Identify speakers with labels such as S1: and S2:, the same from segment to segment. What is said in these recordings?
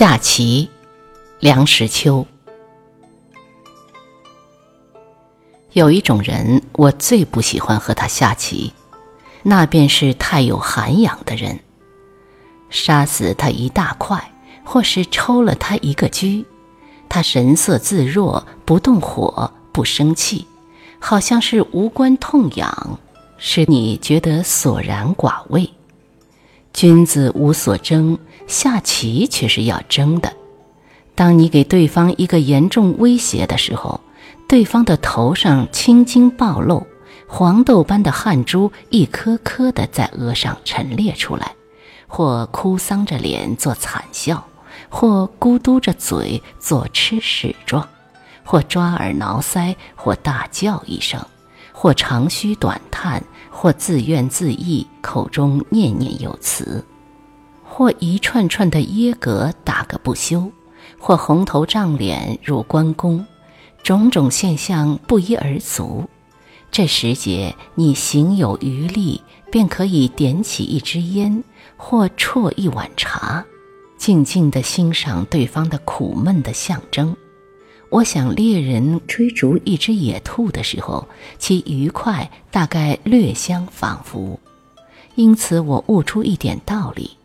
S1: 下棋，梁实秋。有一种人，我最不喜欢和他下棋，那便是太有涵养的人。杀死他一大块，或是抽了他一个车，他神色自若，不动火，不生气，好像是无关痛痒，使你觉得索然寡味。君子无所争，下棋却是要争的。当你给对方一个严重威胁的时候，对方的头上青筋暴露，黄豆般的汗珠一颗颗的在额上陈列出来，或哭丧着脸做惨笑，或咕嘟着嘴做吃屎状，或抓耳挠腮，或大叫一声，或长吁短叹。或自怨自艾，口中念念有词；或一串串的耶格打个不休；或红头胀脸入关公，种种现象不一而足。这时节，你行有余力，便可以点起一支烟，或啜一碗茶，静静地欣赏对方的苦闷的象征。我想，猎人追逐一只野兔的时候，其愉快大概略相仿佛。因此，我悟出一点道理：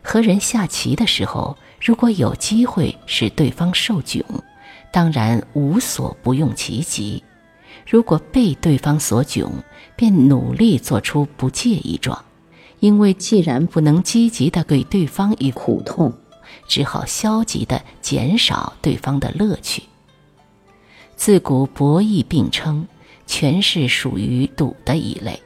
S1: 和人下棋的时候，如果有机会使对方受窘，当然无所不用其极；如果被对方所窘，便努力做出不介意状。因为既然不能积极的给对方以苦痛，只好消极的减少对方的乐趣。自古博弈并称，全是属于赌的一类，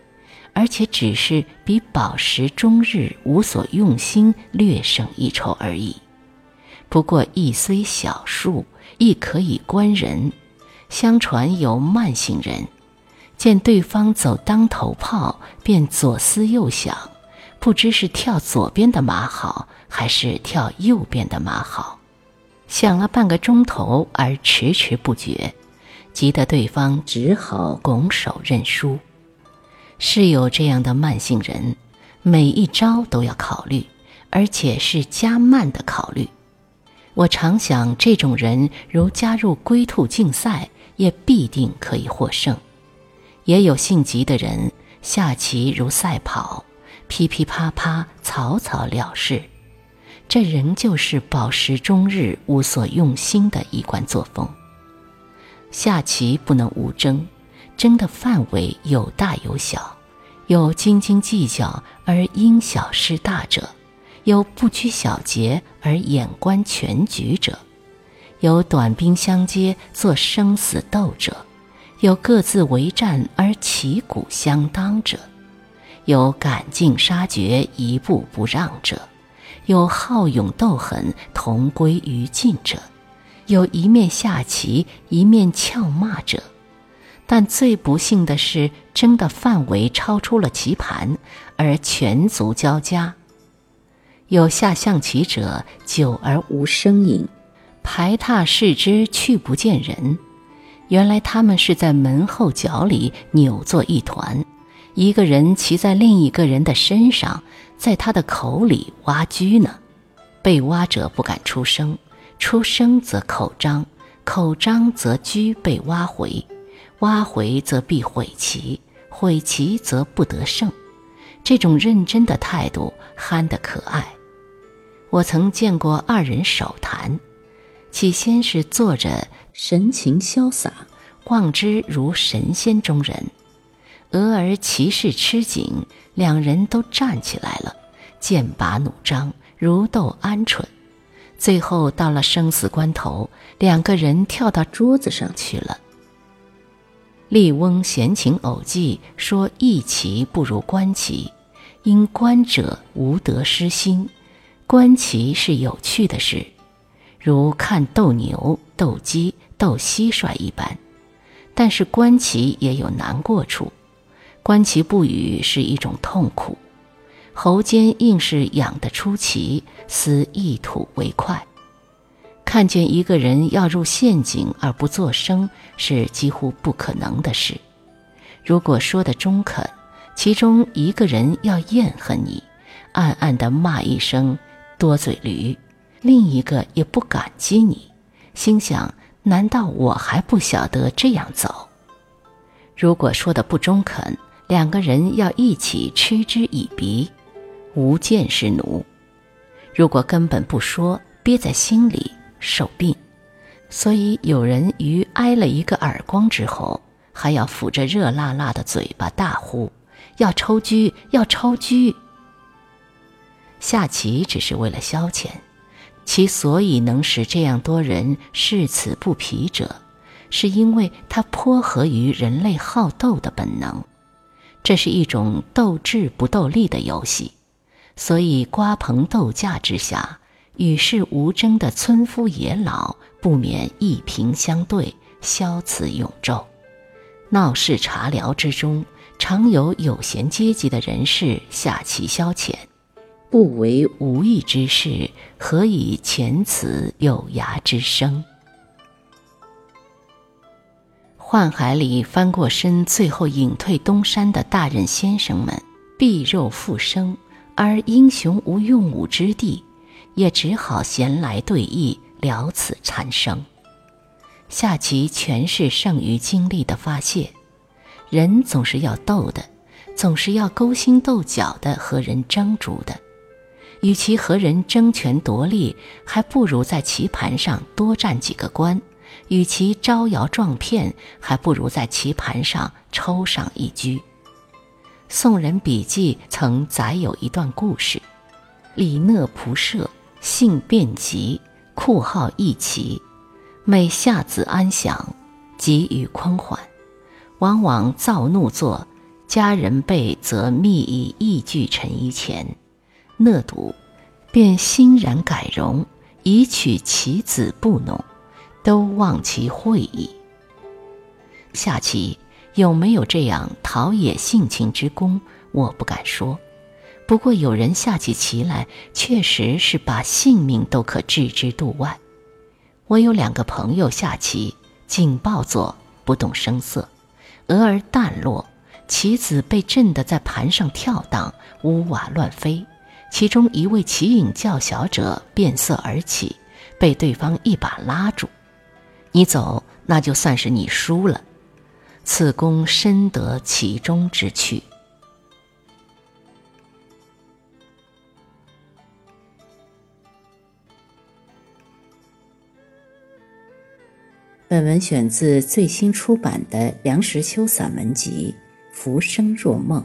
S1: 而且只是比饱食终日无所用心略胜一筹而已。不过亦虽小数，亦可以观人。相传有慢性人，见对方走当头炮，便左思右想，不知是跳左边的马好，还是跳右边的马好，想了半个钟头而迟迟不决。急得对方只好拱手认输。是有这样的慢性人，每一招都要考虑，而且是加慢的考虑。我常想，这种人如加入龟兔竞赛，也必定可以获胜。也有性急的人，下棋如赛跑，噼噼啪啪，草草了事。这仍旧是饱食终日、无所用心的一贯作风。下棋不能无争，争的范围有大有小，有斤斤计较而因小失大者，有不拘小节而眼观全局者，有短兵相接做生死斗者，有各自为战而旗鼓相当者，有赶尽杀绝一步不让者，有好勇斗狠同归于尽者。有一面下棋，一面俏骂者，但最不幸的是，争的范围超出了棋盘，而拳足交加。有下象棋者，久而无声影，排闼视之，去不见人。原来他们是在门后角里扭作一团，一个人骑在另一个人的身上，在他的口里挖车呢。被挖者不敢出声。出生则口张，口张则居被挖回，挖回则必毁其，毁其则不得胜。这种认真的态度憨得可爱。我曾见过二人手谈，起先是坐着，神情潇洒，望之如神仙中人。俄而棋势吃紧，两人都站起来了，剑拔弩张，如斗鹌鹑。最后到了生死关头，两个人跳到桌子上去了。笠翁闲情偶记说：“弈棋不如观棋，因观者无得失心。观棋是有趣的事，如看斗牛、斗鸡、斗蟋蟀一般。但是观棋也有难过处，观棋不语是一种痛苦。”喉间硬是痒得出奇，思一吐为快。看见一个人要入陷阱而不作声，是几乎不可能的事。如果说的中肯，其中一个人要厌恨你，暗暗地骂一声“多嘴驴”，另一个也不感激你，心想：难道我还不晓得这样走？如果说的不中肯，两个人要一起嗤之以鼻，无见是奴；如果根本不说，憋在心里受病。所以有人于挨了一个耳光之后，还要抚着热辣辣的嘴巴大呼：“要抽狙，要抽狙！”下棋只是为了消遣，其所以能使这样多人视此不疲者，是因为它颇合于人类好斗的本能。这是一种斗智不斗力的游戏，所以瓜棚斗架之下，与世无争的村夫野老不免一平相对，消此永昼。闹市茶寮之中，常有有闲阶级的人士下棋消遣。不为无益之事，何以遣此有涯之生？宦海里翻过身，最后隐退东山的大任先生们，避肉复生，而英雄无用武之地，也只好闲来对弈，了此残生。下棋全是剩余精力的发泄，人总是要斗的，总是要勾心斗角的和人争逐的。与其和人争权夺利，还不如在棋盘上多占几个官；与其招摇撞骗，还不如在棋盘上抽上一车。宋人笔记曾载有一段故事：李讷仆射，性变急，酷好弈棋，每下子安详，急于宽缓，往往躁怒作，家人辈则密以义具陈于前。讷笃，便欣然改容，以取其子不弄，都忘其会意。下棋有没有这样陶冶性情之功，我不敢说。不过有人下起棋来，确实是把性命都可置之度外。我有两个朋友下棋，紧抱坐，不动声色，俄而淡落，棋子被震得在盘上跳荡，屋瓦乱飞。其中一位棋瘾较小者变色而起，被对方一把拉住：“你走，那就算是你输了。”此公深得其中之趣。本文选自最新出版的梁实秋散文集《浮生若梦》。